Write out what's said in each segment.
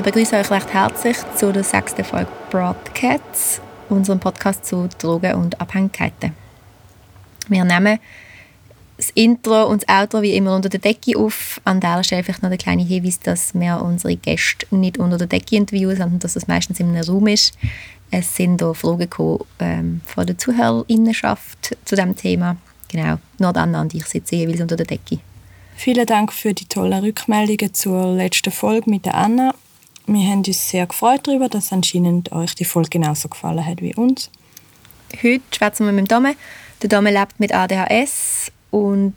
Wir begrüßen euch recht herzlich zu der sechsten Folge Broadcats, unserem Podcast zu Drogen und Abhängigkeiten. Wir nehmen das Intro und das Outro wie immer unter der Decke auf. An der Stelle vielleicht noch der kleine Hinweis, dass wir unsere Gäste nicht unter der Decke interviewen, sondern dass es meistens in einem Raum ist. Es sind auch Fragen gekommen, ähm, von der Zuhörerinnenschaft zu diesem Thema. Genau, nur dann und ich sitze jeweils unter der Decke. Vielen Dank für die tollen Rückmeldungen zur letzten Folge mit der Anna. Wir haben uns sehr gefreut darüber, dass anscheinend euch die Folge genauso gefallen hat wie uns. Heute schwätzen wir mit dem Dome. Der Dome lebt mit ADHS und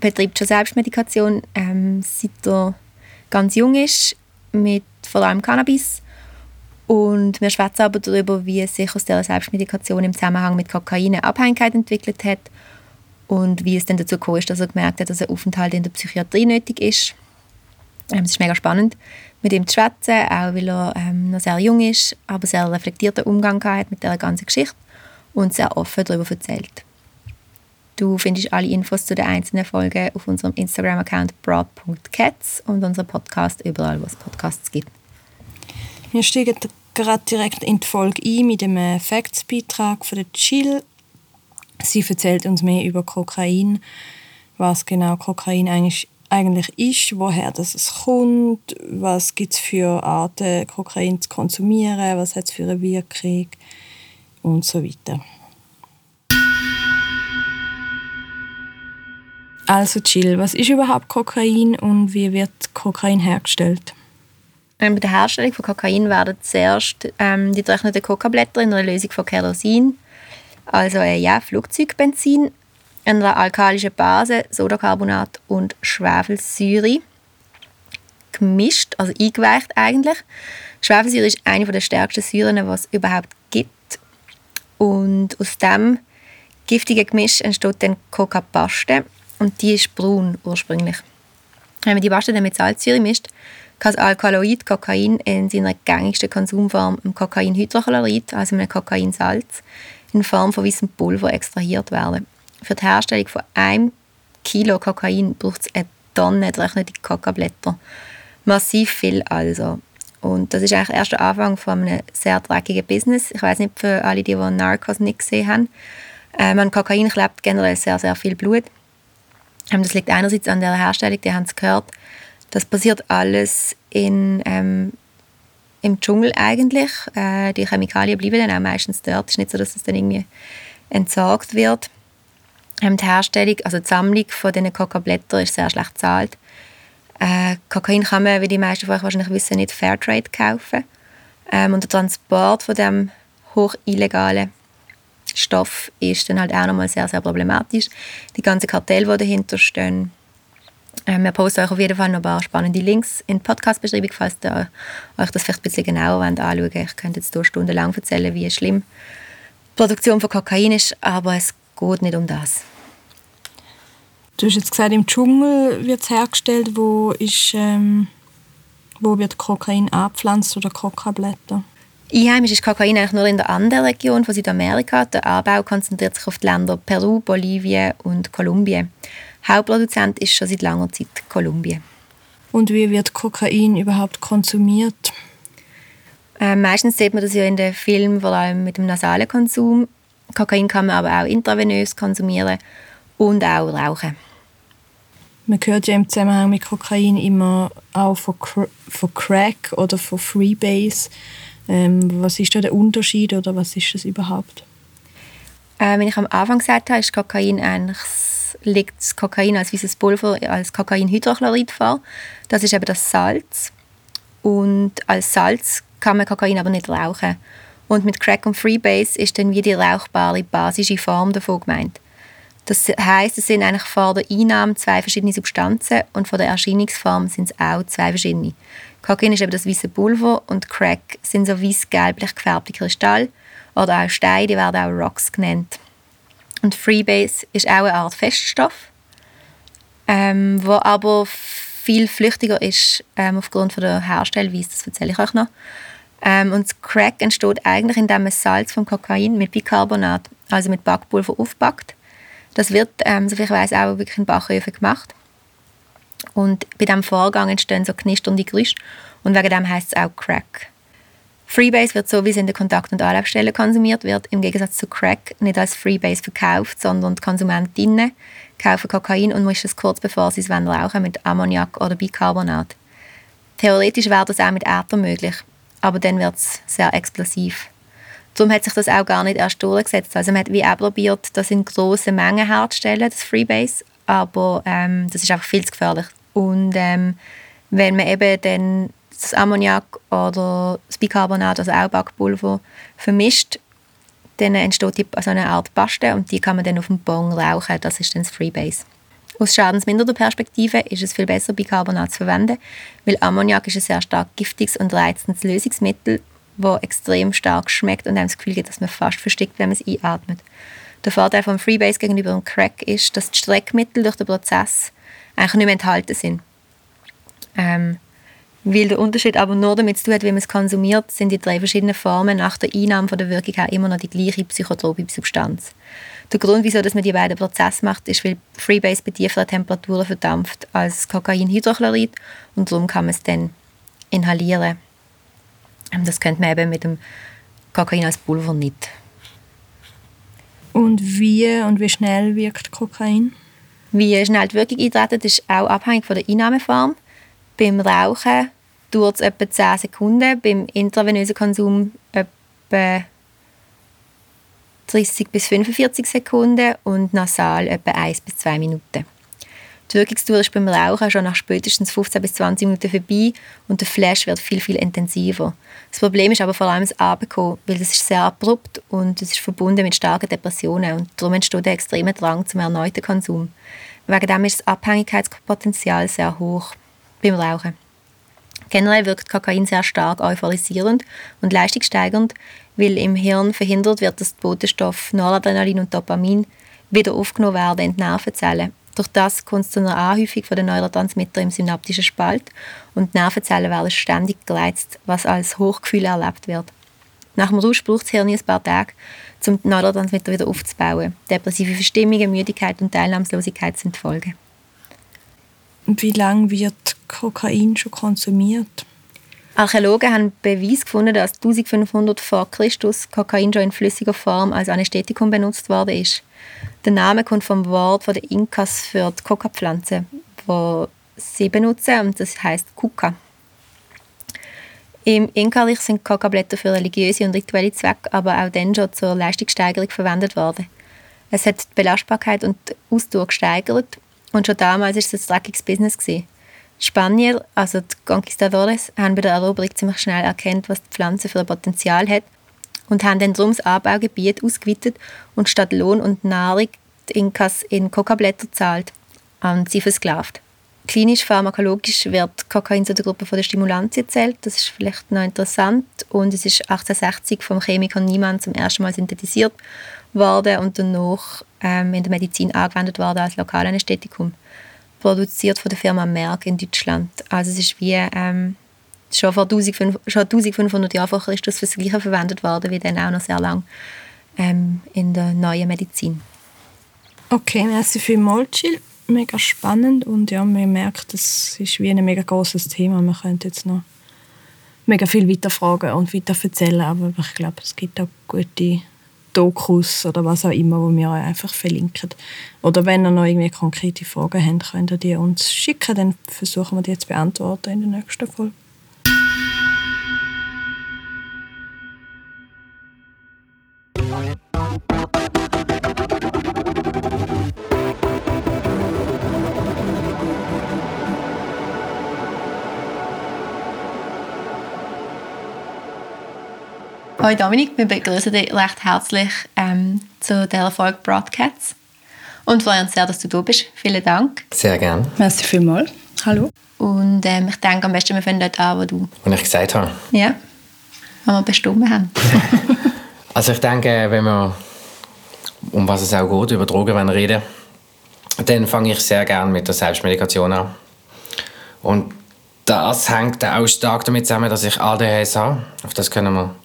betreibt schon Selbstmedikation, ähm, seit er ganz jung ist, mit vor allem Cannabis. Und wir schwätzen aber darüber, wie sich aus dieser Selbstmedikation im Zusammenhang mit Kokain eine Abhängigkeit entwickelt hat und wie es dann dazu gekommen ist, dass er gemerkt hat, dass ein Aufenthalt in der Psychiatrie nötig ist. Ähm, es ist mega spannend, mit ihm zu schwätzen, auch weil er ähm, noch sehr jung ist, aber sehr reflektierten Umgang hat mit der ganzen Geschichte und sehr offen darüber erzählt. Du findest alle Infos zu den einzelnen Folgen auf unserem Instagram-Account broad.cats und unserem Podcast überall, wo es Podcasts gibt. Wir steigen gerade direkt in die Folge ein mit dem Facts-Beitrag von der Chill. Sie erzählt uns mehr über Kokain, was genau Kokain eigentlich, eigentlich ist, woher das es kommt, was gibt es für Arten, Kokain zu konsumieren, was hat es für eine Wirkung und so weiter. Also Jill, was ist überhaupt Kokain und wie wird Kokain hergestellt? Ähm, bei der Herstellung von Kokain werden zuerst ähm, die getrockneten Kokablätter in einer Lösung von Kerosin, also äh, ja, Flugzeugbenzin, einer alkalischen Base, Sodacarbonat und Schwefelsäure gemischt, also eingeweicht eigentlich. Schwefelsäure ist eine der stärksten Säuren, die es überhaupt gibt. Und aus dem giftigen Gemisch entsteht dann Coca-Paste und die ist braun ursprünglich. Wenn man die Paste dann mit Salzsäure mischt, kann das Alkaloid Kokain in seiner gängigsten Konsumform, dem Kokainhydrochlorid, also einem Kokainsalz, in Form von weißem Pulver extrahiert werden. Für die Herstellung von einem Kilo Kokain braucht es eine Tonne getrocknete Kokablätter. Massiv viel also. Und das ist eigentlich erst der Anfang von einem sehr dreckigen Business. Ich weiß nicht, für alle, die, die Narcos nicht gesehen haben. Ähm, an Kokain klebt generell sehr, sehr viel Blut. Ähm, das liegt einerseits an der Herstellung, die haben es gehört. Das passiert alles in, ähm, im Dschungel eigentlich. Äh, die Chemikalien bleiben dann auch meistens dort. Es ist nicht so, dass es dann irgendwie entsorgt wird. Ähm, die Herstellung, also die Sammlung von diesen Kokablättern ist sehr schlecht bezahlt. Äh, Kokain kann man, wie die meisten von euch wahrscheinlich wissen, nicht Fairtrade kaufen. Ähm, und der Transport von dem hoch illegalen Stoff ist dann halt auch nochmal sehr, sehr problematisch. Die ganzen Kartelle, die dahinter stehen. Ähm, wir posten euch auf jeden Fall noch ein paar spannende Links in die Podcast-Beschreibung, falls ihr euch das vielleicht ein bisschen genauer anschauen wollt. Ich könnte jetzt hier stundenlang erzählen, wie schlimm die Produktion von Kokain ist, aber es geht nicht um das. Du hast jetzt gesagt, im Dschungel wird es hergestellt. Wo, ist, ähm, wo wird Kokain abpflanzt oder Kokablätter? Einheimisch ist Kokain eigentlich nur in der anderen Region von Südamerika. Der Anbau konzentriert sich auf die Länder Peru, Bolivien und Kolumbien. Hauptproduzent ist schon seit langer Zeit Kolumbien. Und wie wird Kokain überhaupt konsumiert? Äh, meistens sieht man das ja in den Filmen, vor allem mit dem nasalen Konsum. Kokain kann man aber auch intravenös konsumieren und auch rauchen. Man hört ja im Zusammenhang mit Kokain immer auch von, von Crack oder von Freebase. Ähm, was ist da der Unterschied oder was ist das überhaupt? Äh, wie ich am Anfang gesagt habe, ist Kokain eigentlich, liegt das Kokain als weißes Pulver als Kokainhydrochlorid vor. Das ist eben das Salz. Und als Salz kann man Kokain aber nicht rauchen. Und mit Crack und Freebase ist dann wie die rauchbare basische Form davon gemeint. Das heißt, es sind eigentlich vor der Einnahme zwei verschiedene Substanzen und von der Erscheinungsform sind es auch zwei verschiedene. Kokain ist eben das weiße Pulver und Crack sind so weiß-gelblich gefärbte Kristalle oder auch Steine, die werden auch Rocks genannt. Und Freebase ist auch eine Art Feststoff, ähm, wo aber viel flüchtiger ist ähm, aufgrund von der Herstellweise, das erzähle ich euch noch. Ähm, und das Crack entsteht eigentlich, indem man Salz vom Kokain mit Bicarbonat, also mit Backpulver, aufpackt. Das wird, ähm, soviel ich weiß, auch wirklich in Backöfen gemacht. Und bei diesem Vorgang entstehen so knisternde Geräusche und wegen dem heißt es auch Crack. Freebase wird so, wie es in den Kontakt- und Anlaufstellen konsumiert wird, im Gegensatz zu Crack nicht als Freebase verkauft, sondern die Konsumentinnen kaufen Kokain und mischen es kurz bevor sie es rauchen mit Ammoniak oder Bicarbonat. Theoretisch wäre das auch mit Äther möglich, aber dann wird es sehr explosiv. Darum hat sich das auch gar nicht erst durchgesetzt. Also man hat wie auch probiert, das in grossen Mengen herzustellen, das Freebase, aber ähm, das ist einfach viel zu gefährlich. Und ähm, wenn man eben dann das Ammoniak oder das Bicarbonat, also auch Backpulver, vermischt, dann entsteht also eine Art Paste und die kann man dann auf dem Bon rauchen. Das ist dann das Freebase. Aus schadensmindernder Perspektive ist es viel besser, Bicarbonat zu verwenden, weil Ammoniak ist ein sehr stark giftiges und reizendes Lösungsmittel, das extrem stark schmeckt und einem das Gefühl gibt, dass man fast verstickt, wenn man es einatmet. Der Vorteil vom Freebase gegenüber dem Crack ist, dass die Streckmittel durch den Prozess eigentlich nicht mehr enthalten sind. Ähm, weil der Unterschied aber nur damit zu tun hat, wie man es konsumiert, sind die drei verschiedenen Formen nach der Einnahme von der Wirkung her immer noch die gleiche psychotrope Substanz. Der Grund, wieso dass man die beiden Prozesse macht, ist, weil Freebase bei tieferen Temperaturen verdampft als Kokainhydrochlorid und darum kann man es dann inhalieren. Ähm, das könnte man eben mit dem Kokain als Pulver nicht. Und wie und wie schnell wirkt Kokain? Wie schnell die Wirkung eintreten, ist auch abhängig von der Einnahmeform. Beim Rauchen dauert es etwa 10 Sekunden, beim intravenösen Konsum etwa 30 bis 45 Sekunden und nasal etwa 1 bis 2 Minuten. Die Wirkungsdauer ist beim Rauchen schon nach spätestens 15 bis 20 Minuten vorbei und der Flash wird viel, viel intensiver. Das Problem ist aber vor allem das Abbekommen, weil ist sehr abrupt und es ist verbunden mit starken Depressionen und darum entsteht ein extremer Drang zum erneuten Konsum. Wegen dem ist das Abhängigkeitspotenzial sehr hoch beim Rauchen. Generell wirkt Kokain sehr stark euphorisierend und leistungssteigernd, weil im Hirn verhindert wird, dass die Botenstoffe Noradrenalin und Dopamin wieder aufgenommen werden in die Nervenzellen durch das kommt es zu einer Anhäufung der Neurotransmitter im synaptischen Spalt und die Nervenzellen werden ständig gereizt, was als Hochgefühl erlebt wird. Nach dem Rausch braucht das Hirn ein paar Tage, um die Neurotransmitter wieder aufzubauen. Depressive Verstimmungen, Müdigkeit und Teilnahmslosigkeit sind die Folgen. Wie lange wird Kokain schon konsumiert? Archäologen haben Beweis gefunden, dass 1500 vor Christus Kokain schon in flüssiger Form als Anästhetikum benutzt worden ist. Der Name kommt vom Wort den Inkas für die Coca-Pflanze, die sie benutzen, und das heißt Kuka. Im Inka-Reich sind Coca-Blätter für religiöse und rituelle Zwecke, aber auch dann schon zur Leistungssteigerung verwendet worden. Es hat die Belastbarkeit und die Ausdauer gesteigert und schon damals war es ein dreckiges Business. Gewesen. Spanier, also die Conquistadores, haben bei der Eroberung ziemlich schnell erkannt, was die Pflanze für ein Potenzial hat und haben dann darum das Anbaugebiet ausgeweitet und statt Lohn und Nahrung die Inkas in Kokablätter zahlt und sie versklavt. Klinisch pharmakologisch wird Kokain zu der Gruppe der Stimulantien zählt. Das ist vielleicht noch interessant. Und es ist 1860 vom Chemiker Niemann zum ersten Mal synthetisiert worden und danach ähm, in der Medizin angewendet worden als Lokalanästhetikum. Produziert von der Firma Merck in Deutschland. Also es ist wie ähm, schon vor 1500, schon 1500 Jahren vor Christus für das Gleiche verwendet worden, wie dann auch noch sehr lange ähm, in der neuen Medizin. Okay, merci vielmals, Jill. Mega spannend und ja, man merkt, es ist wie ein mega großes Thema. Man könnte jetzt noch mega viel weiter fragen und weiter erzählen, aber ich glaube, es gibt auch gute Dokus oder was auch immer, wo wir euch einfach verlinken. Oder wenn ihr noch irgendwie konkrete Fragen habt, könnt ihr die uns schicken, dann versuchen wir die zu beantworten in der nächsten Folge. Hallo Dominik, wir begrüßen dich recht herzlich ähm, zu der Folge Broadcats und freuen uns sehr, dass du da bist. Vielen Dank. Sehr gerne. Merci vielmals. Hallo. Und ähm, ich denke, am besten wir fangen dort an, wo du... Und ich gesagt habe. Ja, wenn wir bestimmt haben. also ich denke, wenn wir, um was es auch geht, über Drogen reden dann fange ich sehr gerne mit der Selbstmedikation an. Und das hängt auch stark damit zusammen, dass ich ADHS habe. Auf das können wir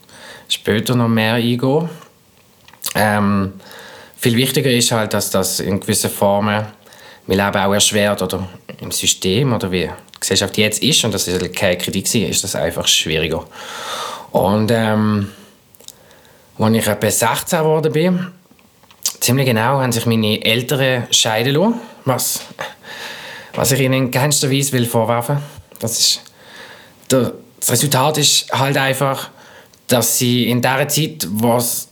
später noch mehr eingehen. Ähm, viel wichtiger ist halt, dass das in gewissen Formen mein Leben auch erschwert oder im System oder wie die Gesellschaft jetzt ist, und das ist keine Kritik ist das einfach schwieriger. Und ähm, als ich etwa 16 geworden bin, ziemlich genau, haben sich meine Eltern scheiden lassen, was, was ich ihnen in keinster Weise will vorwerfen das ist der, Das Resultat ist halt einfach, dass sie in der Zeit, wo es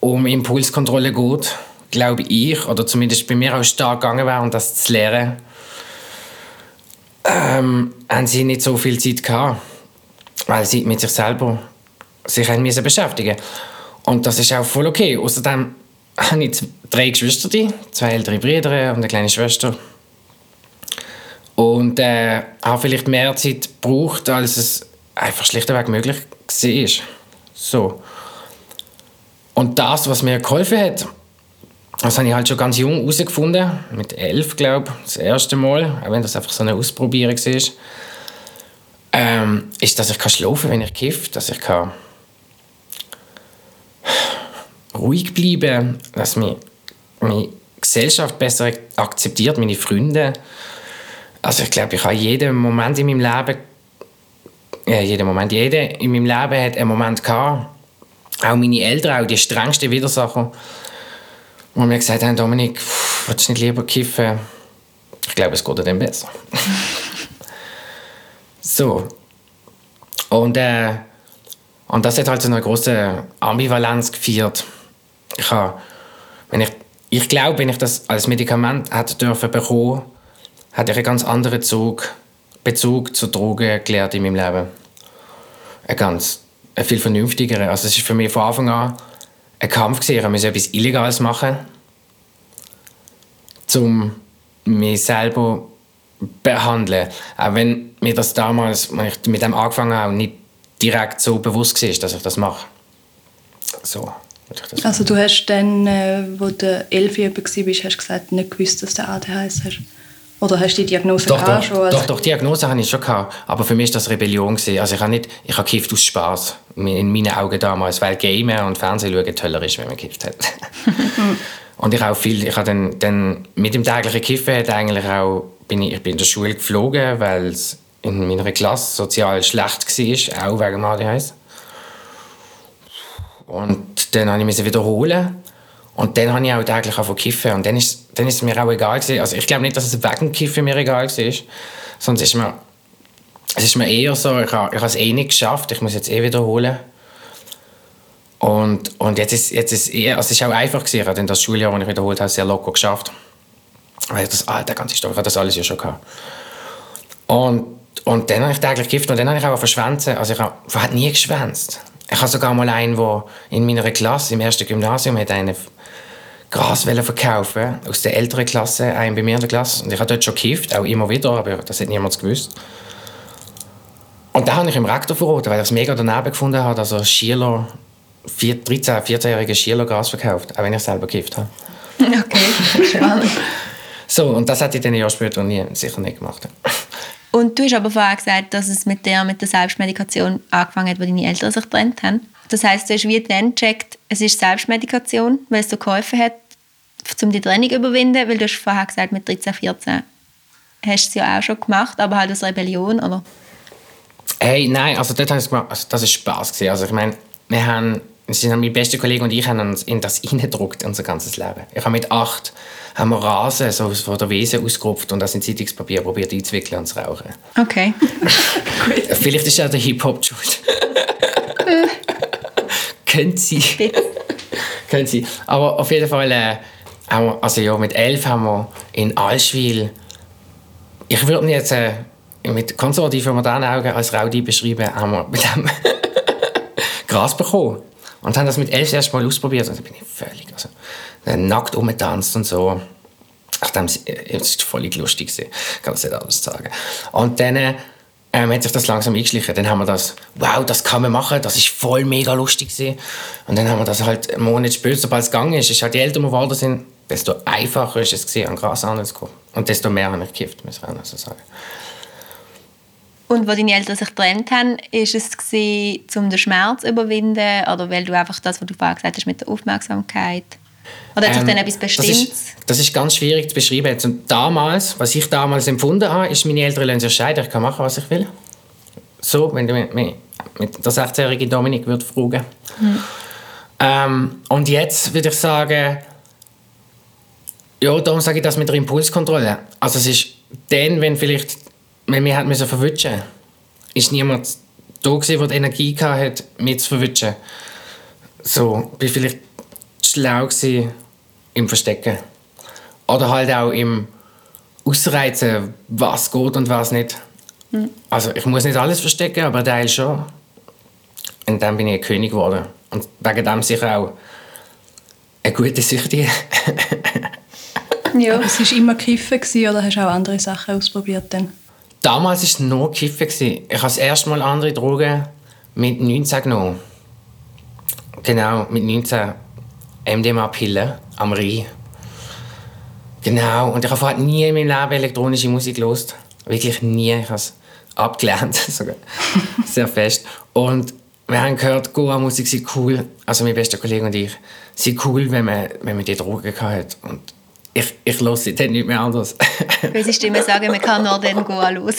um Impulskontrolle geht, glaube ich, oder zumindest bei mir auch stark gegangen wäre, und das zu lernen, ähm, haben sie nicht so viel Zeit gehabt, weil sie mit sich selber sich haben müssen beschäftigen Und das ist auch voll okay. Außerdem habe ich drei Geschwister, zwei ältere Brüder und eine kleine Schwester. Und äh, habe vielleicht mehr Zeit gebraucht, als es einfach schlichtweg möglich war. So. Und das, was mir geholfen hat, das habe ich halt schon ganz jung herausgefunden, mit elf, glaube ich, das erste Mal, auch wenn das einfach so eine Ausprobierung war, ähm, ist, dass ich kann schlafen kann, wenn ich kiffe, dass ich kann ruhig bleiben dass mich meine Gesellschaft besser akzeptiert, meine Freunde. Also ich glaube, ich habe jeden Moment in meinem Leben, ja, jeden Moment, jeder in meinem Leben hat einen Moment gehabt, auch meine Eltern, auch die strengsten Widersacher, wo mir gesagt haben, Dominik, willst du nicht lieber kiffen? Ich glaube, es geht dir dann besser. so. Und, äh, und das hat halt so eine große Ambivalenz geführt. Ich, ich, ich glaube, wenn ich das als Medikament hätte dürfen bekommen, hätte ich einen ganz anderen Zug, Bezug zu Drogen gelernt in meinem Leben. Ein ganz ein viel vernünftigeren. Also es ist für mich von Anfang an ein Kampf gewesen. Ich musste etwas Illegales machen, um mich selber behandeln. Auch wenn mir das damals, als ich mit dem angefangen habe, nicht direkt so bewusst war, dass ich das mache. So. Also du hast dann, äh, wo du elf Jahre warst, hast du gesagt, nicht gewusst, dass du ADHS hast? Oder hast du die Diagnose doch, doch, schon? Doch, doch, die Diagnose hatte ich schon gehabt. Aber für mich war das Rebellion. Gewesen. Also ich habe nicht, ich habe gekifft aus Spaß in meinen Augen damals, weil Gamer und Fernsehen schauen toller ist, wenn man gekifft hat. und ich auch viel, ich habe dann, dann mit dem täglichen Kiffen hat eigentlich auch, bin ich, ich bin in der Schule geflogen, weil es in meiner Klasse sozial schlecht war, auch wegen ADHS. Und dann habe ich mich wiederholen. Und dann habe ich auch täglich angefangen kiffen. Und dann ist, dann ist es mir auch egal gewesen. Also ich glaube nicht, dass es wegen Kiffen mir egal war. Sonst ist mir, es ist mir eher so, ich habe, ich habe es eh nicht geschafft. Ich muss jetzt eh wiederholen. Und, und jetzt ist, jetzt ist eher, also es ist auch einfach gewesen. Ich habe das Schuljahr, das ich wiederholt habe, sehr locker geschafft. Weil ich das, ah, der ganze Stoff, ich habe das alles ja schon gehabt. Und, und dann habe ich täglich gekifft und dann habe ich auch verschwänzt. Also ich habe, ich habe nie geschwänzt. Ich habe sogar mal einen, der in meiner Klasse, im ersten Gymnasium, hat einen Gras verkaufen aus der älteren Klasse, einen bei mir in der Klasse. Und ich habe dort schon gekifft, auch immer wieder, aber das hat niemand gewusst. Und da habe ich im Rektor verraten, weil ich es mega daneben gefunden habe, dass er Schüler, 13-, 14-jährige Schüler Gras verkauft, auch wenn ich selber gekifft habe. Okay, spannend. so, und das hätte ich dann ein Jahr später nie, sicher nicht gemacht. Und du hast aber vorher gesagt, dass es mit der, mit der Selbstmedikation angefangen hat, wo deine Eltern sich getrennt haben. Das heißt, du hast wie dann gecheckt, es ist Selbstmedikation, weil es dir geholfen hat, um die Trennung zu überwinden, weil du hast vorher gesagt, mit 13, 14 hast du es ja auch schon gemacht, aber halt als Rebellion, oder? Hey, nein, also dort also das war Spaß. Also ich meine, wir haben, mein bester Kollege und ich haben uns in das hineingedruckt, unser ganzes Leben. Ich habe mit acht haben wir Rasen so von der Wiese ausgerupft und das in Zeitungspapier probiert einzuwickeln und zu rauchen. Okay. Vielleicht ist ja der Hip-Hop schuld. Könnte sie. Könnte sie. Aber auf jeden Fall, äh, wir, also ja, mit elf haben wir in Allschwil, ich würde ihn jetzt äh, mit konservativen modernen Augen als Raudi beschreiben, haben wir mit dem Gras bekommen. Und haben das mit elf erst mal ausprobiert. Und dann bin ich völlig, also, nackt rumgetanzt und so. Ach, das war voll lustig. Ich kann das nicht alles sagen. Und dann äh, ähm, hat sich das langsam eingeschlichen. Dann haben wir das, wow, das kann man machen, das ist voll mega lustig gewesen. Und dann haben wir das halt einen Monat später, sobald es gegangen ist, ist halt, je älter geworden sind, desto einfacher ist es gewesen, an Gras anzukommen. Und desto mehr habe ich gekifft, muss ich so sagen. Und als deine Eltern sich getrennt haben, ist es gewesen, um den Schmerz zu überwinden oder weil du einfach das, was du vorher gesagt hast mit der Aufmerksamkeit Oder hat sich Ähm, dann etwas das Bestimmtes? ist, das ist ganz schwierig zu beschreiben. Und damals, was ich damals empfunden habe, ist, meine Eltern lassen sich scheiden, ich kann machen, was ich will. So, wenn du mit, mit mit der 16-jährigen Dominik würde fragen. Ähm, und jetzt würde ich sagen, ja, darum sage ich das mit der Impulskontrolle. Also es ist dann, wenn vielleicht, wenn wir hat müssen verwischen, ist niemand da gewesen, der die Energie hatte, mich zu verwischen. So, bin vielleicht schlau gewesen im Verstecken. Oder halt auch im Ausreizen, was geht und was nicht. Also ich muss nicht alles verstecken, aber Teil schon. Und dann bin ich ein König geworden. Und wegen dem sicher auch eine gute Süchtige. Ja. Es war immer Kiffen oder hast du auch andere Sachen ausprobiert dann? Damals war es nur Kiffen. Ich habe das erste Mal andere Drogen mit 19 genommen. Genau, mit 19 MDMA-Pillen am Rhein. Genau, und ich habe vorher nie in meinem Leben elektronische Musik gehört. Wirklich nie. Ich habe es abgelehnt, sogar. Sehr fest. Und wir haben gehört, Goa-Musik sei cool. Also mein bester Kollege und ich. Sie cool, wenn man, wenn man die Drogen hatte. Und ich, ich höre seitdem nicht mehr anders. Unsere Stimmen sagen, man kann nur den Goa hören.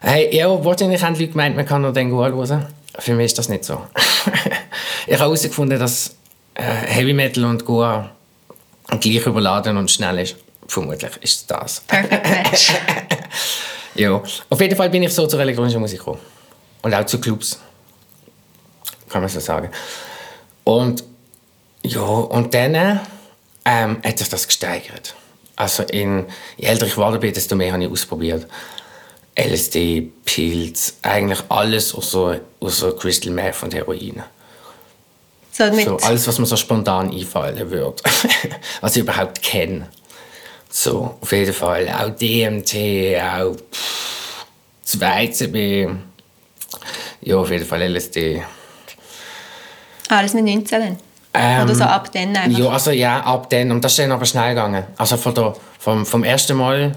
Hey, ja, wahrscheinlich haben die Leute gemeint, man kann nur den Goa hören. Für mich ist das nicht so. ich habe herausgefunden, dass äh, Heavy Metal und Goa gleich überladen und schnell ist. Vermutlich ist es das. Perfect Match. Ja, auf jeden Fall bin ich so zur elektronischen Musik gekommen. Und auch zu Clubs. Kann man so sagen. Und ja, und dann ähm, hat sich das gesteigert. Also in, je älter ich geworden bin, desto mehr habe ich ausprobiert. LSD, Pilz, eigentlich alles außer, außer Crystal Meth und Heroin. So So, alles, was mir so spontan einfallen würde. was ich überhaupt kenne. So, auf jeden Fall. Auch DMT, auch pff, 2CB. Ja, auf jeden Fall LSD. alles mit 19 dann? Ähm, Oder so ab dann einfach? Ja, also ja, ab dann. Und das ist dann aber schnell gegangen. Also von der, vom, vom ersten Mal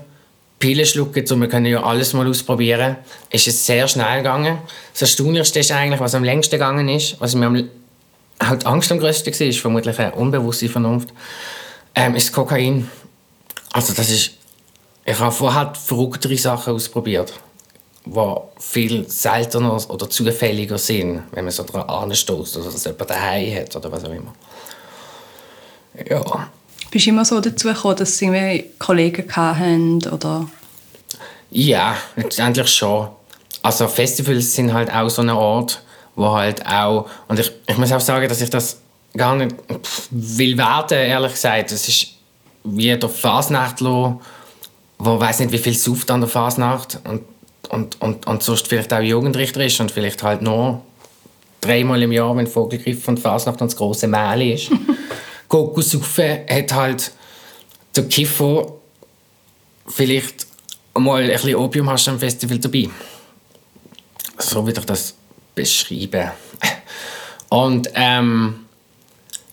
Pillen schlucken, so wir können ja alles mal ausprobieren, ist es sehr schnell gegangen. Das Erstaunlichste ist eigentlich, was am längsten gegangen ist, was mir am, die Angst am größten war, ist vermutlich eine unbewusste Vernunft, ähm, ist Kokain. Also das ist, ich habe vorher verrücktere Sachen ausprobiert, die viel seltener oder zufälliger sind, wenn man so daran anstößt oder dass jemand daheim hat oder was auch immer. Ja. Bist du immer so dazu gekommen, dass sie irgendwie Kollegen hatten oder... Ja, letztendlich schon. Also Festivals sind halt auch so ein Ort, wo halt auch... Und ich, ich muss auch sagen, dass ich das gar nicht will werten, ehrlich gesagt. Es ist wie der Fasnachtler, wo weiß nicht, wie viel sauft an der Fasnacht und, und, und, und sonst vielleicht auch Jugendrichter ist und vielleicht halt nur dreimal im Jahr, wenn Vogelgriff und Fasnacht und das große Mehl ist. Kokosaufen hat halt der Kiffer vielleicht mal ein bisschen Opium hast du am Festival dabei. So würde ich das beschreiben. Und ähm,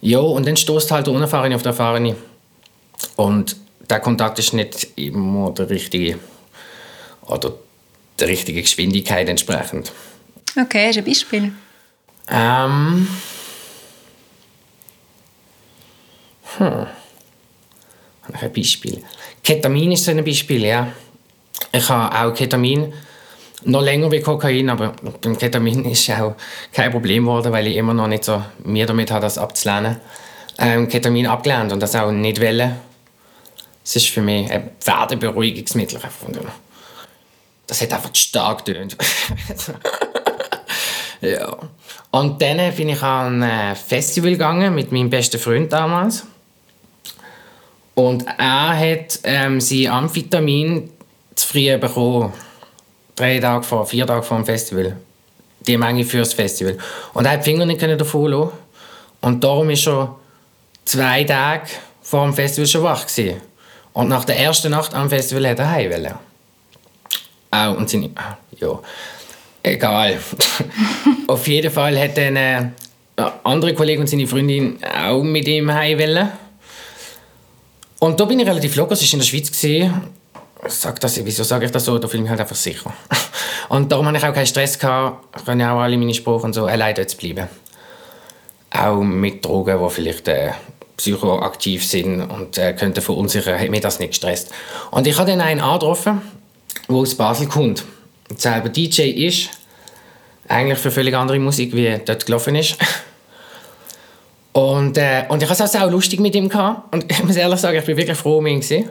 ja, und dann stoßt halt der Unerfahrene auf der Erfahrene. Und der Kontakt ist nicht immer der richtige oder der richtige Geschwindigkeit entsprechend. Okay, hast du ein Beispiel? Ähm. Hm. Ein Beispiel? Ketamin ist so ein Beispiel, ja. Ich habe auch Ketamin noch länger wie Kokain, aber beim Ketamin ist auch kein Problem geworden, weil ich immer noch nicht so mir damit habe, das abzulehnen. Ähm, Ketamin abgelehnt und das auch nicht wollen. Es ist für mich ein Pferdeberuhigungsmittel. Das hat einfach stark getönt. ja. Und dann bin ich an ein Festival gegangen mit meinem besten Freund damals. Und er hat ähm, sein Amphetamin zu früh bekommen. Drei Tage vor, vier Tage vor dem Festival. Die Menge fürs Festival. Und er hat die Finger nicht davon lassen. Und darum ist er zwei Tage vor dem Festival schon wach gewesen. Und nach der ersten Nacht am Festival hat er heim wollen. Auch, und seine, ja, egal. Auf jeden Fall hat dann äh, ein anderer Kollege und seine Freundin auch mit ihm heim wollen. Und da bin ich relativ locker, es war in der Schweiz. Gewesen. Sag das, wieso sage ich das so? Da fühle ich mich halt einfach sicher. Und darum hatte ich auch keinen Stress. Gehabt. Ja auch alle meine Sprachen und so allein dort zu bleiben. Auch mit Drogen, die vielleicht äh, psychoaktiv sind und äh, könnten verunsichern, hat mich das nicht gestresst. Und ich habe dann einen angetroffen, der aus Basel kommt. Und selber DJ ist, eigentlich für völlig andere Musik, wie dort gelaufen ist. Und, äh, und ich hatte es auch lustig mit ihm. Gehabt. Und ich muss ehrlich sagen, ich bin wirklich froh um ihn. Gewesen.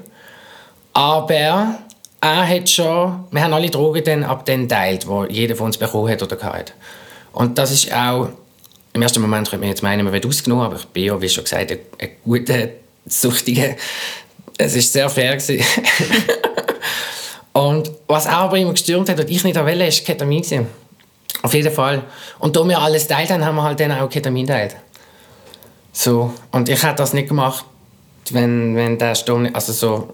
Aber er hat schon, wir haben alle Drogen dann ab dann teilt, wo jeder von uns bekommen hat oder gehabt. Und das ist auch, im ersten Moment könnte man jetzt meinen, man wird ausgenommen, aber ich bin ja, wie schon gesagt, ein, ein guter Suchtiger. Es war sehr fair. und was auch aber immer gestürmt hat und ich nicht wollte, war Ketamin. Auf jeden Fall. Und da wir alles teilt haben, haben wir halt dann auch Ketamin teilt. So. Und ich hätte das nicht gemacht, wenn, wenn der Sturm, also so,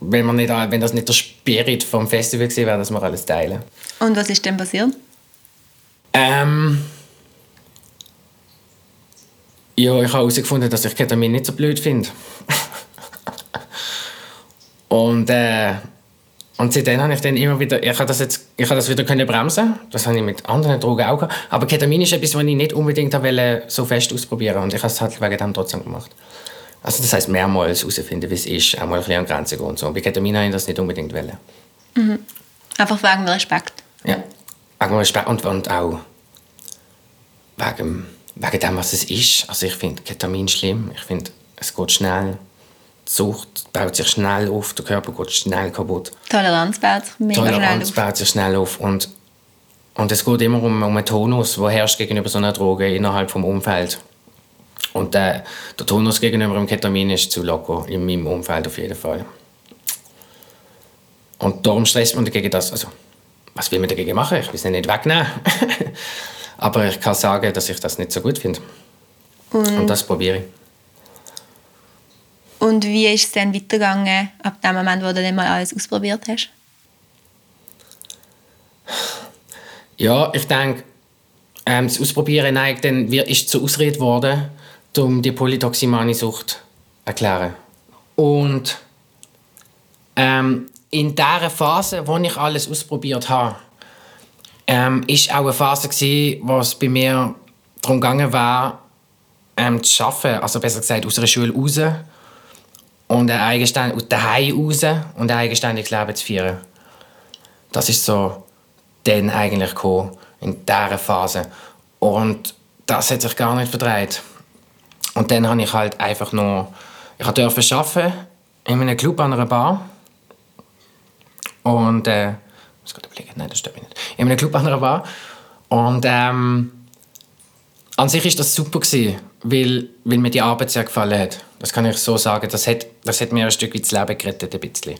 wenn, man nicht, wenn das nicht der Spirit vom Festival gewesen wäre, dass wir alles teilen. Und was ist denn passiert? Ähm, ja, ich habe herausgefunden, dass ich Ketamin nicht so blöd finde. und, äh, und seitdem habe ich dann immer wieder, ich habe das jetzt, ich habe das wieder können bremsen. Das habe ich mit anderen Drogen auch gehabt. Aber Ketamin ist etwas, was ich nicht unbedingt wollte, so fest ausprobieren und ich habe es halt wegen dem trotzdem gemacht. Also das heißt mehrmals herausfinden, wie es ist, auch mal ein bisschen an Grenzen gehen und so. Und bei Ketamin habe ich das nicht unbedingt wollen. Mhm. Einfach wegen Respekt. Ja, wegen Respekt und, und auch wegen, wegen dem, was es ist. Also ich finde Ketamin schlimm. Ich finde, es geht schnell. Die Sucht baut sich schnell auf, der Körper geht schnell kaputt. Toleranz baut sich mega Toleranz schnell auf. baut sich schnell auf. Und, und es geht immer um, um einen Tonus, der herrscht gegenüber so einer Droge innerhalb des Umfelds. Und äh, der Tonus gegenüber dem Ketamin ist zu locker, in meinem Umfeld auf jeden Fall. Und darum stresst man dagegen das. Also, was will man dagegen machen? Ich will es nicht wegnehmen. Aber ich kann sagen, dass ich das nicht so gut finde. Und, Und das probiere ich. Und wie ist es dann weitergegangen, ab dem Moment, wo du dann mal alles ausprobiert hast? Ja, ich denke, ähm, das Ausprobieren nein, dann ist zur Ausrede geworden, um die Polytoximanie-Sucht zu erklären. Und ähm, in dieser Phase, wo ich alles ausprobiert habe, ähm, ist auch eine Phase gewesen, wo es bei mir darum gegangen war, ähm, zu arbeiten, also besser gesagt aus der Schule raus und ein eigenständig, aus daheim raus und ein eigenständiges Leben zu führen. Das ist so dann eigentlich gekommen, in dieser Phase. Und das hat sich gar nicht verdreht. Und dann habe ich halt einfach nur, ich durfte arbeiten in einem Club an einer Bar. Und, äh, ich muss gerade überlegen, nein, das stimmt nicht. In einem Club an einer Bar. Und, ähm, an sich ist das super gewesen, weil, weil mir die Arbeit sehr gefallen hat. Das kann ich so sagen. Das hat, das hat mir ein Stück weit das Leben gerettet, ein bisschen.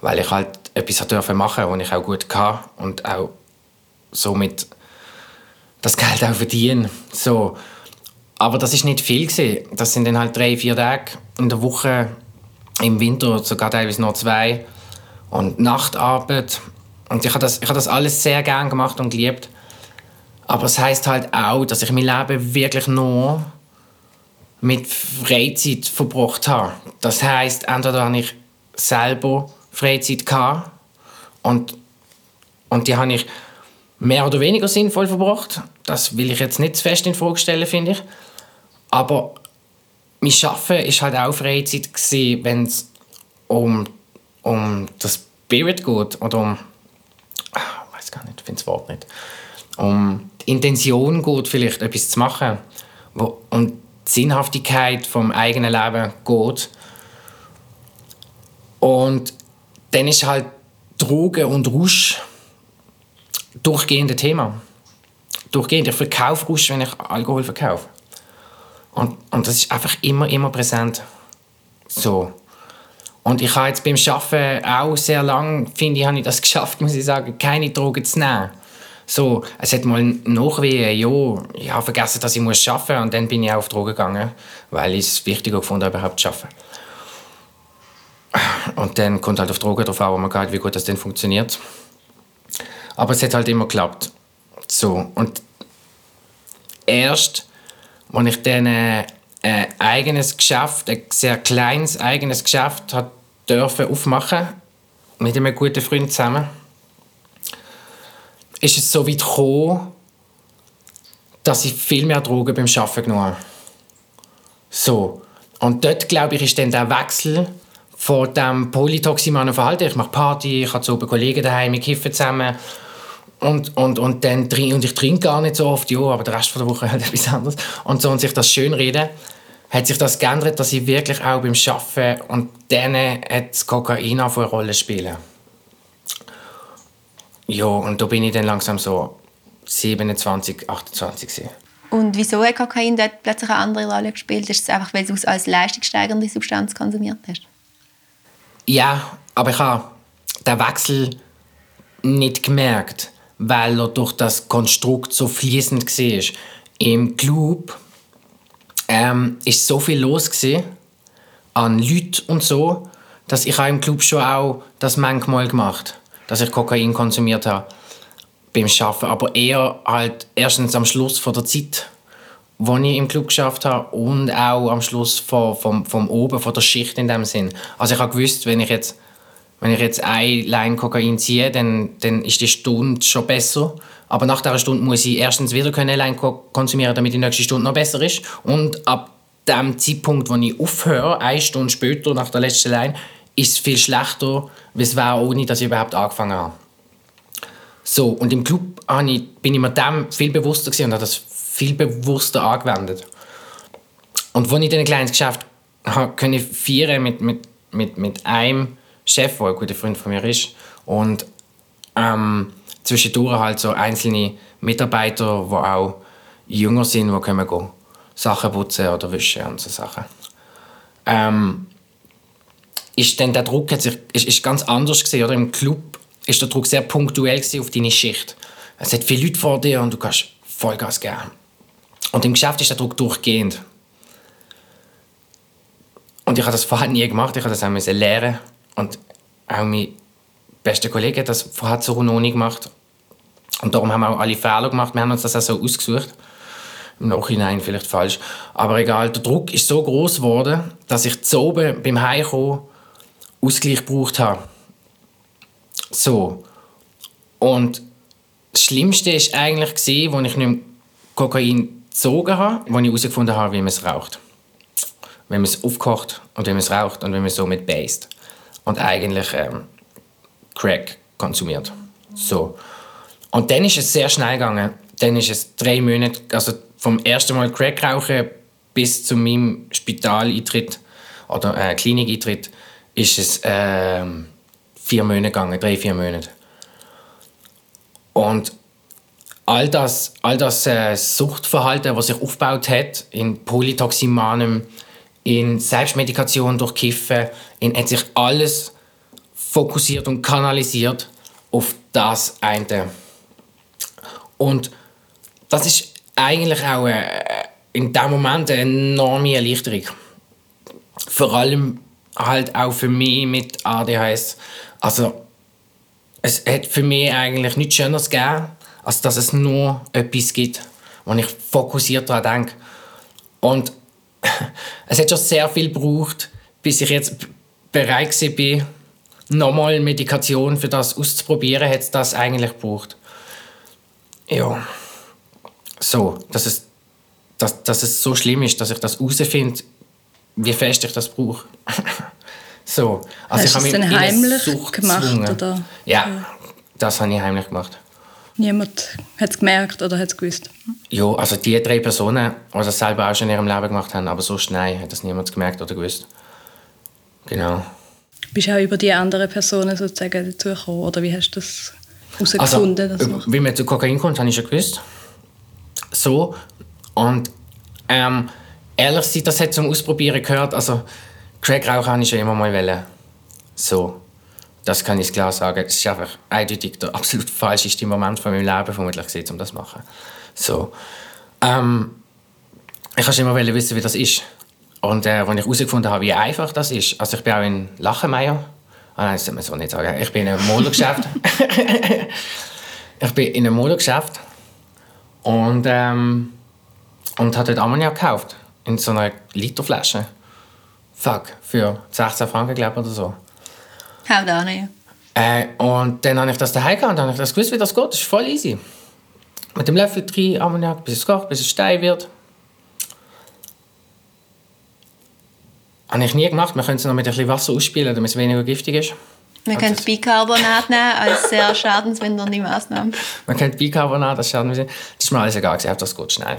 Weil ich halt etwas durfte machen, was ich auch gut kann und auch somit das Geld auch verdienen. So. Aber das ist nicht viel gewesen. Das sind dann halt drei, vier Tage in der Woche, im Winter sogar teilweise noch zwei und Nachtarbeit. Und ich habe das, ich das alles sehr gern gemacht und geliebt. Aber es heißt halt auch, dass ich mein Leben wirklich nur mit Freizeit verbracht habe. Das heißt, entweder habe ich selber Freizeit gehabt und, und die habe ich mehr oder weniger sinnvoll verbracht. Das will ich jetzt nicht zu fest in Frage stellen, finde ich. Aber mein Arbeiten war halt auch Freizeit, wenn es um, um das Spirit geht oder um. Ah, Ich weiß gar nicht, ich finde das Wort nicht. Um die Intention geht, vielleicht etwas zu machen. Wo, um die Sinnhaftigkeit vom eigenen Leben geht. Und dann ist halt Drogen und Rausch durchgehende Thema. Durchgehend. Ich verkaufe Rausch, wenn ich Alkohol verkaufe. Und, und das ist einfach immer, immer präsent. So. Und ich habe jetzt beim Arbeiten auch sehr lange, finde ich, habe ich das geschafft, muss ich sagen, keine Drogen zu nehmen. So, es hat mal nachwehen, ja, ich habe vergessen, dass ich muss arbeiten muss und dann bin ich auch auf Drogen gegangen, weil ich es wichtiger gefunden überhaupt zu arbeiten. Und dann kommt halt auf Drogen drauf an, man wie gut das denn funktioniert. Aber es hat halt immer geklappt. So, und erst, als ich dann äh, ein eigenes Geschäft, ein sehr kleines eigenes Geschäft hat dürfen aufmachen mit einem guten Freund zusammen, ist es so weit gekommen, dass ich viel mehr Drogen beim Arbeiten genommen habe. So. Und dort, glaube ich, ist dann der Wechsel von dem polytoximanen Verhalten. Ich mache Party, ich habe so Kollegen daheim, wir kiffen zusammen. Und, und, und, dann, und ich trinke gar nicht so oft, ja, aber der Rest der Woche halt etwas anderes. Und so, und sich das schön reden, hat sich das geändert, dass ich wirklich auch beim Arbeiten und dann hat das Kokain eine Rolle spielen. Ja, und da bin ich dann langsam so 27, 28 gewesen. Und wieso hat Kokain dort plötzlich eine andere Rolle gespielt? Ist es einfach, weil du es als leistungssteigernde Substanz konsumiert hast? Ja, aber ich habe den Wechsel nicht gemerkt, weil er durch das Konstrukt so fließend war. Im Club ähm, ist so viel los an Leuten und so, dass ich auch im Club schon auch das manchmal gemacht, dass ich Kokain konsumiert habe beim Schaffen, aber eher halt erstens am Schluss von der Zeit, wo ich im Club geschafft habe und auch am Schluss von, vom, vom oben von der Schicht in dem Sinn. Also ich habe gewusst, wenn ich jetzt wenn ich jetzt ein Line Kokain ziehe, dann, dann ist die Stunde schon besser. Aber nach dieser Stunde muss ich erstens wieder eine Line konsumieren, damit die nächste Stunde noch besser ist. Und ab dem Zeitpunkt, wo ich aufhöre, eine Stunde später, nach der letzten Line, ist viel schlechter, wie es wäre, ohne dass ich überhaupt angefangen habe. So, und im Club ich, bin ich mir dem viel bewusster und habe das viel bewusster angewendet. Und als ich dann ein kleines Geschäft habe, ich feiern mit, mit, mit, mit einem Chef, der ein guter Freund von mir ist. Und ähm, zwischendurch halt so einzelne Mitarbeiter, die auch jünger sind, die können Sachen putzen oder wischen und so Sachen. Ähm, ist dann der Druck hat sich, ist, ist ganz anders gesehen oder im Club ist der Druck sehr punktuell auf deine Schicht. Es hat viele Leute vor dir und du kannst Vollgas geben. Und im Geschäft ist der Druck durchgehend. Und ich habe das vorher nie gemacht, ich habe das auch lernen und auch mein bester Kollege hat das vorher so noch nie gemacht. Und darum haben wir auch alle Fehler gemacht. Wir haben uns das auch so ausgesucht. Im Nachhinein vielleicht falsch. Aber egal, der Druck ist so groß geworden, dass ich zu oben beim Heimkommen Ausgleich gebraucht habe. So. Und das Schlimmste war eigentlich, als ich nicht mehr Kokain gezogen habe, als ich herausgefunden habe, wie man es raucht. Wenn man es aufkocht und wenn man es raucht und wenn man es so mit beißt und eigentlich ähm, Crack konsumiert. So. Und dann ist es sehr schnell gegangen. Dann ist es drei Monate, also vom ersten Mal Crack rauchen bis zu meinem Spitaleintritt oder äh, Klinikeintritt, ist es äh, vier Monate gegangen, drei, vier Monate. Und all das, all das äh, Suchtverhalten, was sich aufgebaut hat in polytoximanem in Selbstmedikation durch Kiffen, in hat sich alles fokussiert und kanalisiert auf das eine. Und das ist eigentlich auch äh, in dem Moment eine enorme Erleichterung. Vor allem halt auch für mich mit ADHS. Also es hat für mich eigentlich nichts Schöneres gegeben, als dass es nur etwas gibt, wo ich fokussiert daran denke. Und es hat schon sehr viel gebraucht, bis ich jetzt bereit war, nochmal Medikation für das auszuprobieren, hat das eigentlich gebraucht. Ja. So, dass es, dass, dass es so schlimm ist, dass ich das herausfinde, wie fest ich das brauche. so. Also Hast ich habe mich heimlich gemacht? Oder? Ja, das habe ich heimlich gemacht. Niemand hat es gemerkt oder hat es gewusst? Ja, also die drei Personen, die das selber auch schon in ihrem Leben gemacht haben, aber so schnell hat das niemand gemerkt oder gewusst. Genau. Bist du auch über die anderen Personen sozusagen dazugekommen oder wie hast du das herausgefunden? Also, wie man zu Kokain kommt, habe ich schon gewusst. So. Und ähm, ehrlich gesagt, das hat zum Ausprobieren gehört. Also Crack rauchen ich schon immer mal wollen. So. Das kann ich klar sagen. Es ist einfach eindeutig der absolut falscheste Moment von meinem Leben vermutlich gewesen, um das zu machen. So. Ähm, ich wollte immer wissen, wie das ist. Und äh, als ich herausgefunden habe, wie einfach das ist, also ich bin auch in Lachenmeier, ah nein, das soll man so nicht sagen, ich bin in einem Modegeschäft. ich bin in einem Modegeschäft und, ähm, und habe dort Ammoniak gekauft, in so einer Literflasche. Fuck, für 16 Franken, glaube ich, oder so. Hau da nicht. Äh, und dann habe ich das daheim gehabt und habe ich das gewusst, wie das geht. Das ist voll easy. Mit dem Löffel drin, Ammoniak, bis es kocht, bis es steil wird. Habe ich nie gemacht. Man könnte es noch mit ein bisschen Wasser ausspielen, damit es weniger giftig ist. Man könnte Bicarbonat nehmen als sehr schadensmindernde Maßnahme. Man kennt Bicarbonat, das schadet mir. Das ist mir alles egal, gewesen, das geht schnell.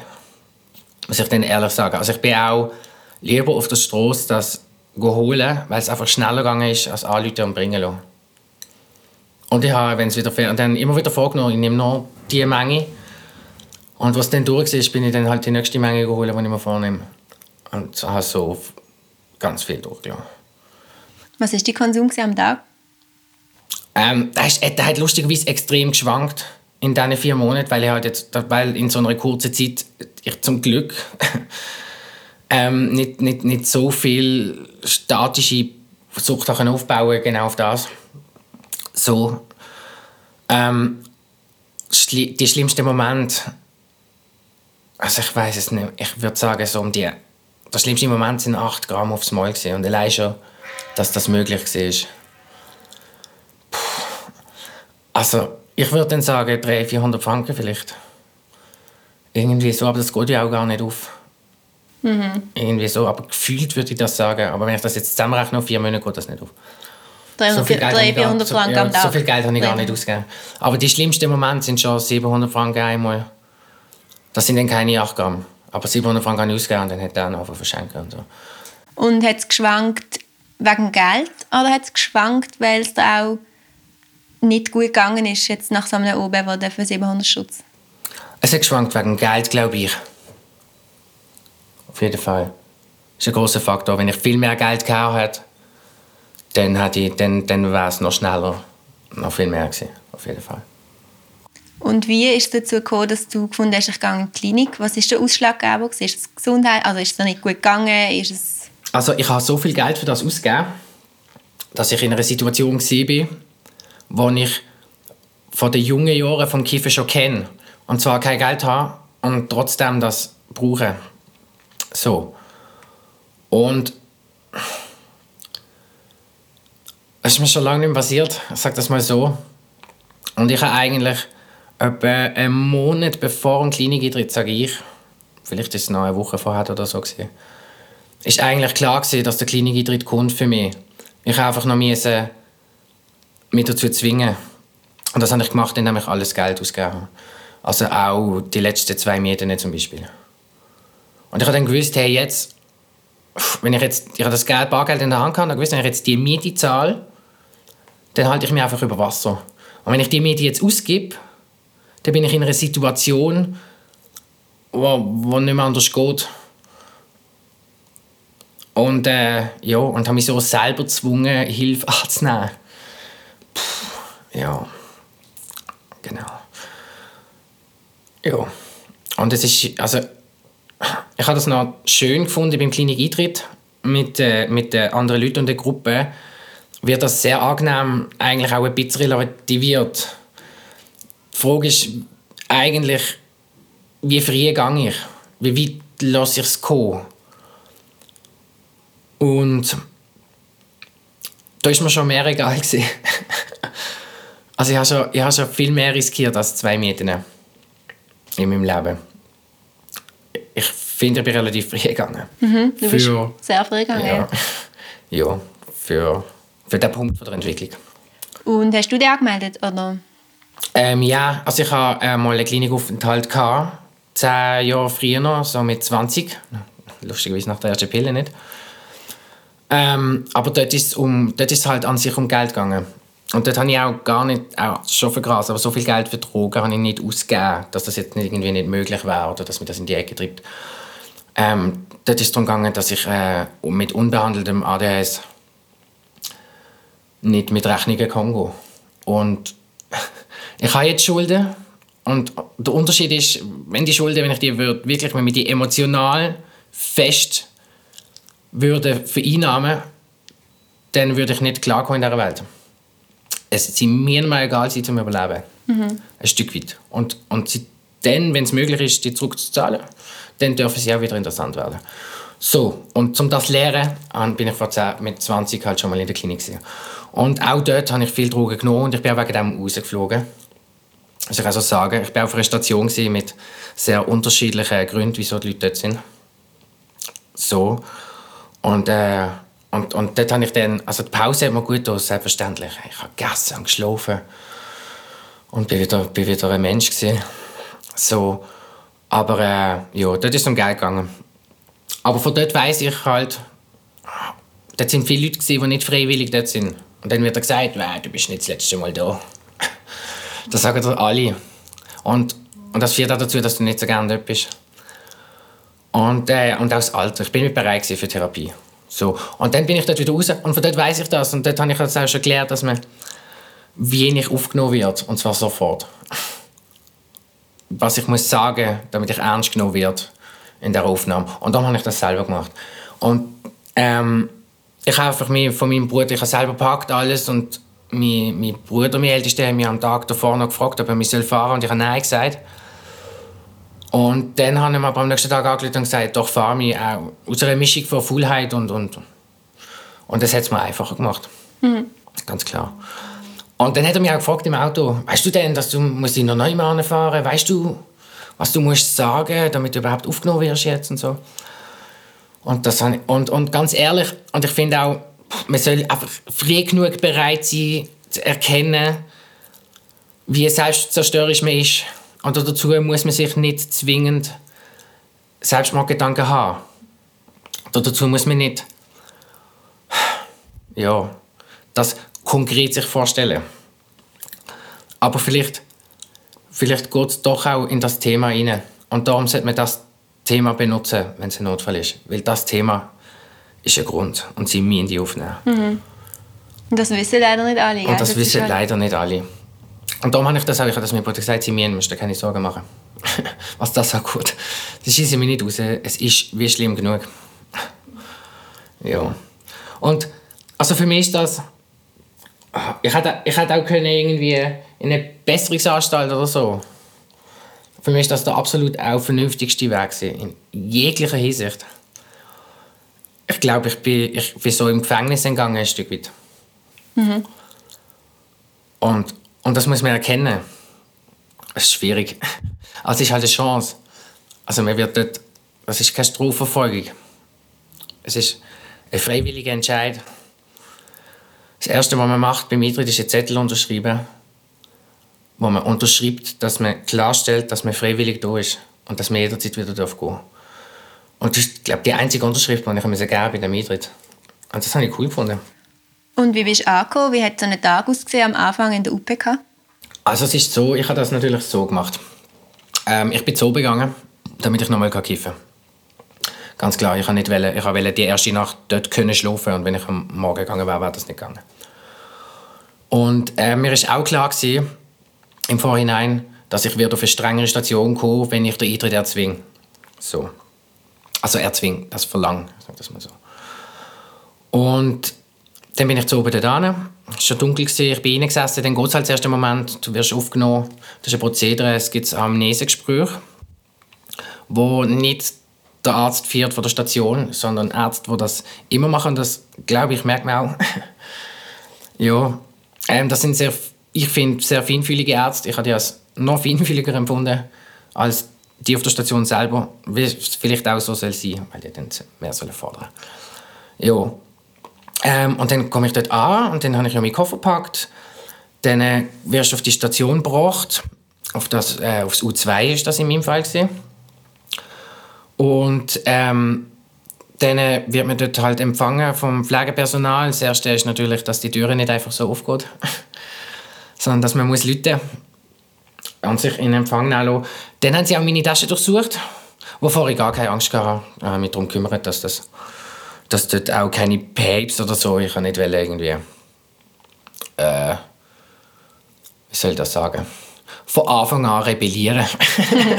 Muss ich dann ehrlich sagen. Also ich bin auch lieber auf der Straße das holen, weil es einfach schneller gegangen ist, als anrufen und bringen lassen. Und ich habe, wenn es wieder und dann immer wieder vorgenommen, ich nehme noch diese Menge. Und was dann durch ist, bin ich dann halt die nächste Menge geholt, die ich mir vornehme. Und habe so ganz viel durchgelassen. Was ist die Konsum am Tag? Ähm, der, ist, der hat lustigerweise extrem geschwankt in diesen vier Monaten, weil, ich halt jetzt, weil in so einer kurzen Zeit ich zum Glück ähm, nicht, nicht, nicht so viel statische Sucht aufbauen genau auf das. So. Ähm, schli die schlimmste Moment, also ich weiß es nicht, ich würde sagen, so um die, der schlimmste Moment sind 8 Gramm aufs Mal gewesen. und allein schon, dass das möglich war. Also, ich würde dann sagen, 300, 400 Franken vielleicht. Irgendwie so, aber das geht ja auch gar nicht auf. Irgendwie so, aber gefühlt würde ich das sagen. Aber wenn ich das jetzt zusammenrechne auf vier Monate, geht das nicht auf. 300, viel Geld habe ich gar- 400 so- Franken ja, am Tag. So viel Geld habe ich gar 300. nicht ausgegeben. Aber die schlimmsten Momente sind schon 700 Franken einmal. Das sind dann keine 8 Gramm. Aber 700 Franken habe ich ausgegeben und dann hat er noch verschenken und so. Und hat es geschwankt wegen Geld oder hat es geschwankt, weil es auch nicht gut gegangen ist, jetzt nach so einem OB, der für 700 Schutz? Es hat geschwankt wegen Geld, glaube ich. Auf jeden Fall. Das ist ein großer Faktor. Wenn ich viel mehr Geld gehabt hätte, dann, hätte ich- dann, dann wäre es noch schneller, noch viel mehr gewesen. Auf jeden Fall. Und wie ist es dazu gekommen, dass du gefunden hast, ich gehe in die Klinik? Was ist der Ausschlaggeber? Ist es Gesundheit? Also ist es nicht gut gegangen? Ist es Also ich habe so viel Geld für das ausgegeben, dass ich in einer Situation war, wo ich von den jungen Jahren vom Kiffen schon kenne. Und zwar kein Geld habe und trotzdem das brauche. So. Und es ist mir schon lange nicht mehr passiert, ich sage das mal so. Und ich habe eigentlich etwa einen Monat bevor ein Klinikeintritt, sage ich, vielleicht ist es noch eine Woche vorher oder so gewesen, ist eigentlich klar gewesen, dass der Klinikeintritt kommt für mich. Ich habe einfach noch mich dazu zwingen. Und das habe ich gemacht, indem ich alles Geld ausgegeben habe. Also auch die letzten zwei Mieten zum Beispiel. Und ich habe dann gewusst, hey, jetzt, wenn ich jetzt, ich habe das Geld, Bargeld in der Hand gehabt, dann gewusst, wenn ich jetzt die Miete zahle, dann halte ich mich einfach über Wasser. Und wenn ich die Miete jetzt ausgebe, dann bin ich in einer Situation, wo, wo nicht mehr anders geht. Und, äh, ja, und habe mich so selber gezwungen, Hilfe anzunehmen. Ja, genau. Ja, und es ist, also, ich habe das noch schön gefunden beim Klinik-Eintritt mit, äh, mit den anderen Leuten und der Gruppe. Wird das sehr angenehm eigentlich auch ein bisschen relativiert. Die Frage ist eigentlich, wie früh gehe ich? Wie weit lasse ich es kommen? Und da ist mir schon mehr egal. Also ich habe schon, ich habe schon viel mehr riskiert als zwei Mieten in meinem Leben. Ich finde, ich bin relativ früh gegangen. du bist Für- sehr früh gegangen. Ja, ja für, für den Punkt der Entwicklung. Und hast du dich angemeldet? Oder? Ähm, ja, also ich hatte äh, mal einen Klinikaufenthalt, gehabt, zehn Jahre früher noch, so mit 20. Lustigerweise nach der ersten Pille nicht. Ähm, aber dort ist es um, dort ist es halt an sich um Geld gegangen. Und dort habe ich auch gar nicht, auch schon für Gras, aber so viel Geld für Drogen habe ich nicht ausgegeben, dass das jetzt irgendwie nicht möglich wäre oder dass mir das in die Ecke treibt. Ähm, dort ist es darum gegangen, dass ich äh, mit unbehandeltem ADHS nicht mit Rechnungen kann. Und ich habe jetzt Schulden und der Unterschied ist, wenn die Schulden, wenn ich die würd, wirklich, wenn wir die emotional fest würde vereinnahmen, dann würde ich nicht klarkommen in dieser Welt. Es sie mir mal egal sie zum Überleben. Ein Stück weit. Und, und sie, dann, wenn es möglich ist, die zurückzuzahlen, dann dürfen sie auch wieder interessant werden. So, und zum das lernen, an- bin ich vor 10, mit 20 halt schon mal in der Klinik gewesen. Und auch dort habe ich viel Drogen genommen und ich bin auch wegen dem rausgeflogen. Also ich kann so sagen, ich war auf einer Station mit sehr unterschiedlichen Gründen, wieso die Leute dort sind. So. Und äh, und, und dort habe ich dann, also die Pause hat mir gut getan, selbstverständlich. Ich habe gegessen und geschlafen und bin wieder, bin wieder ein Mensch gewesen. So, aber äh, ja, dort ist es um Geld gegangen. Aber von dort weiss ich halt, dort sind viele Leute gewesen, die nicht freiwillig dort sind. Und dann wird er gesagt, du bist nicht das letzte Mal da. Das sagen alle. Und, und das führt auch dazu, dass du nicht so gerne dort bist. Und, äh, und auch das Alter. Ich bin nicht bereit für Therapie. So. Und dann bin ich dort wieder raus und von dort weiß ich das. Und dort habe ich jetzt auch schon gelernt, dass man wenig aufgenommen wird. Und zwar sofort. Was ich muss sagen, damit ich ernst genommen werde in der Aufnahme. Und dann habe ich das selber gemacht. Und ähm, ich habe einfach von meinem Bruder, ich habe selber gepackt alles und mein, mein Bruder, mein Ältester, hat mich am Tag davor noch gefragt, ob er mich fahren soll und ich habe Nein gesagt. Und dann habe ich mir am nächsten Tag angerufen und gesagt, doch fahr mich auch aus einer Mischung von Faulheit und, und, und das hat es mir einfacher gemacht. Mhm. Ganz klar. Und dann hat er mich auch gefragt im Auto, weißt du denn, dass du musst noch neu fahren Weißt du, was du musst sagen, damit du überhaupt aufgenommen wirst jetzt und so. Und, das ich, und, und ganz ehrlich, und ich finde auch, man soll einfach früh genug bereit sein, zu erkennen, wie selbstzerstörerisch man ist. Und dazu muss man sich nicht zwingend Selbstmordgedanken haben. dazu muss man nicht ja, das konkret sich vorstellen. Aber vielleicht, vielleicht geht es doch auch in das Thema rein. Und darum sollte man das Thema benutzen, wenn es ein Notfall ist. Weil das Thema ist ein Grund und sie müssen die aufnehmen. Mhm. Und das wissen leider nicht alle. Und das, das wissen leider nicht alle. Und darum habe ich das auch, ich habe das Bruder gesagt, sie müssen, müssen keine Sorgen machen. Was das auch gut. Das schieße mich nicht raus. Es ist wie schlimm genug. ja. Und also für mich ist das, ich hätte, ich hätte auch können irgendwie in eine Besserungsanstalt oder so. Für mich ist das der absolut auch vernünftigste Weg in jeglicher Hinsicht ich glaube, ich bin, ich bin so im Gefängnis gegangen, ein Stück weit. Mhm. Und, und das muss man erkennen. Das ist schwierig. Also es ist halt eine Chance. Also man wird dort, das ist keine Strafverfolgung. Es ist ein freiwilliger Entscheid. Das Erste, was man macht beim Eintritt, ist einen Zettel unterschreiben, wo man unterschreibt, dass man klarstellt, dass man freiwillig da ist und dass man jederzeit wieder gehen darf. Und das ist, glaube die einzige Unterschrift, die ich mir geben bei dem Eintritt. Und das habe ich cool gefunden. Und wie bist du angekommen? Wie hat so ein Tag ausgesehen am Anfang in der UPK? Also es ist so, ich habe das natürlich so gemacht. Ähm, ich bin so gegangen, damit ich nochmal kiffen kann. Ganz klar, ich wollte nicht ich die erste Nacht dort können schlafen und wenn ich am Morgen gegangen wäre, wäre das nicht gegangen. Und äh, mir war auch klar gewesen, im Vorhinein, dass ich wieder auf eine strengere Station komme, wenn ich den Eintritt erzwinge. So. Also erzwingen, das verlangen, sag das mal so. Und dann bin ich zu oben da. Es war schon dunkel, ich bin reingesessen, dann geht es halt erst einen Moment, du wirst aufgenommen, das ist ein Prozedere, es gibt ein Amnesegespräch, wo nicht der Arzt führt von der Station, sondern Ärzte, die das immer machen, das glaube ich, merkt man auch. ja, ähm, das sind sehr, ich finde, sehr feinfühlige Ärzte, ich habe die als noch feinfühliger empfunden als die auf der Station selber, vielleicht auch so soll sein, weil die dann mehr sollen fordern. Ja. Ähm, und dann komme ich dort an und dann habe ich meinen Koffer gepackt. Dann äh, wirst du auf die Station gebracht. Auf das, äh, aufs U2 ist das in meinem Fall. Gewesen. Und ähm, dann äh, wird man dort halt empfangen vom Pflegepersonal. Das Erste ist natürlich, dass die Türe nicht einfach so aufgeht, sondern dass man muss Leute an sich in Empfang nehmen Dann haben sie auch meine Tasche durchsucht, wovor ich gar keine Angst hatte. Ich habe mich darum gekümmert, dass, das, dass dort auch keine Papes oder so, ich kann nicht irgendwie, äh, wie soll ich das sagen, von Anfang an rebellieren.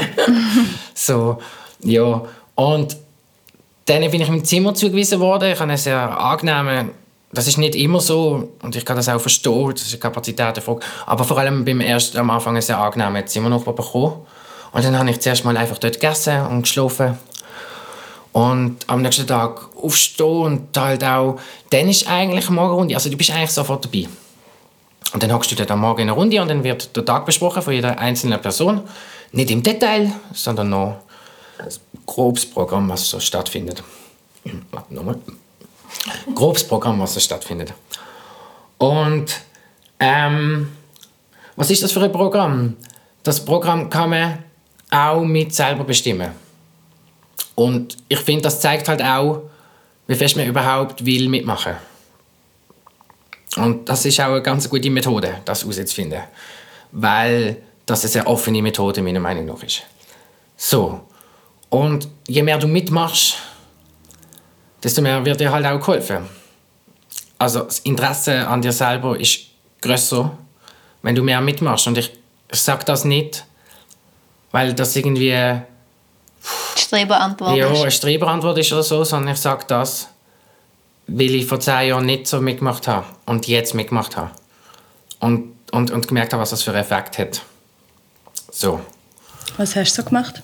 so, ja. Und dann bin ich im Zimmer zugewiesen worden. Ich habe einen sehr angenehmen das ist nicht immer so und ich kann das auch verstehen, das ist eine Kapazitätenfrage. Aber vor allem beim ersten, am Anfang sehr angenehm, jetzt immer noch bekommen. Und dann habe ich zuerst mal einfach dort gegessen und geschlafen. Und am nächsten Tag aufstehen und halt auch, dann ist eigentlich eine Morgenrunde, also du bist eigentlich sofort dabei. Und dann hockst du dort am Morgen in eine Runde und dann wird der Tag besprochen von jeder einzelnen Person. Nicht im Detail, sondern noch ein grobes Programm, was so stattfindet. Warte nochmal. grobes Programm, was da stattfindet. Und ähm, was ist das für ein Programm? Das Programm kann man auch mit selber bestimmen. Und ich finde, das zeigt halt auch, wie fest man überhaupt will mitmachen. Und das ist auch eine ganz gute Methode, das herauszufinden. Weil das eine sehr offene Methode meiner Meinung nach ist. So. Und je mehr du mitmachst, desto mehr wird dir halt auch geholfen. Also das Interesse an dir selber ist größer, wenn du mehr mitmachst. Und ich, ich sage das nicht, weil das irgendwie... Streberantwort ja, ist. eine Streberantwort ist oder so, sondern ich sage das, weil ich vor zehn Jahren nicht so mitgemacht habe und jetzt mitgemacht habe. Und, und, und gemerkt habe, was das für einen Effekt hat. So. Was hast du so gemacht?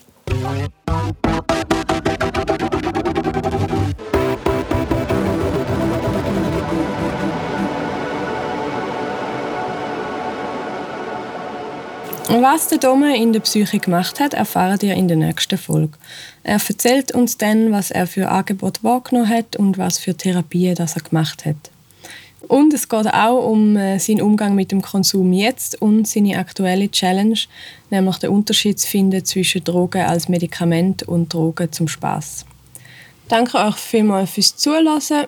Was der Dome in der Psyche gemacht hat, erfahrt ihr in der nächsten Folge. Er erzählt uns dann, was er für Angebot wahrgenommen hat und was für Therapien das er gemacht hat. Und es geht auch um äh, seinen Umgang mit dem Konsum jetzt und seine aktuelle Challenge, nämlich den Unterschied zu finden zwischen Drogen als Medikament und Drogen zum Spaß. Danke euch vielmals fürs Zuhören.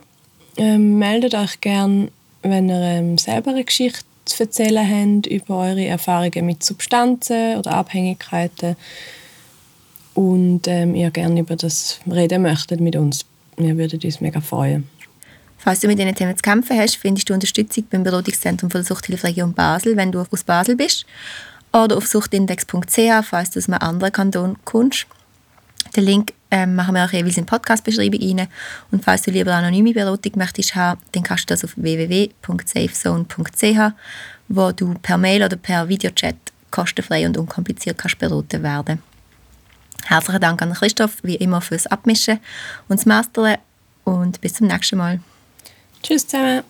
Ähm, meldet euch gerne, wenn ihr ähm, selber eine Geschichte zu erzählen habt über eure Erfahrungen mit Substanzen oder Abhängigkeiten und ähm, ihr gerne über das reden möchtet mit uns. Wir würden uns mega freuen. Falls du mit diesen Themen zu kämpfen hast, findest du Unterstützung beim Beratungszentrum für die Region Basel, wenn du aus Basel bist. Oder auf suchtindex.ch, falls du aus einem anderen Kanton kommst. Den Link ähm, machen wir auch jeweils in die Podcast-Beschreibung rein. Und falls du lieber anonyme Beratung möchtest haben, dann kannst du das auf www.safezone.ch, wo du per Mail oder per Videochat kostenfrei und unkompliziert kannst beraten werden. Herzlichen Dank an Christoph, wie immer, fürs Abmischen und das Mastern. Und bis zum nächsten Mal. Tschüss zusammen.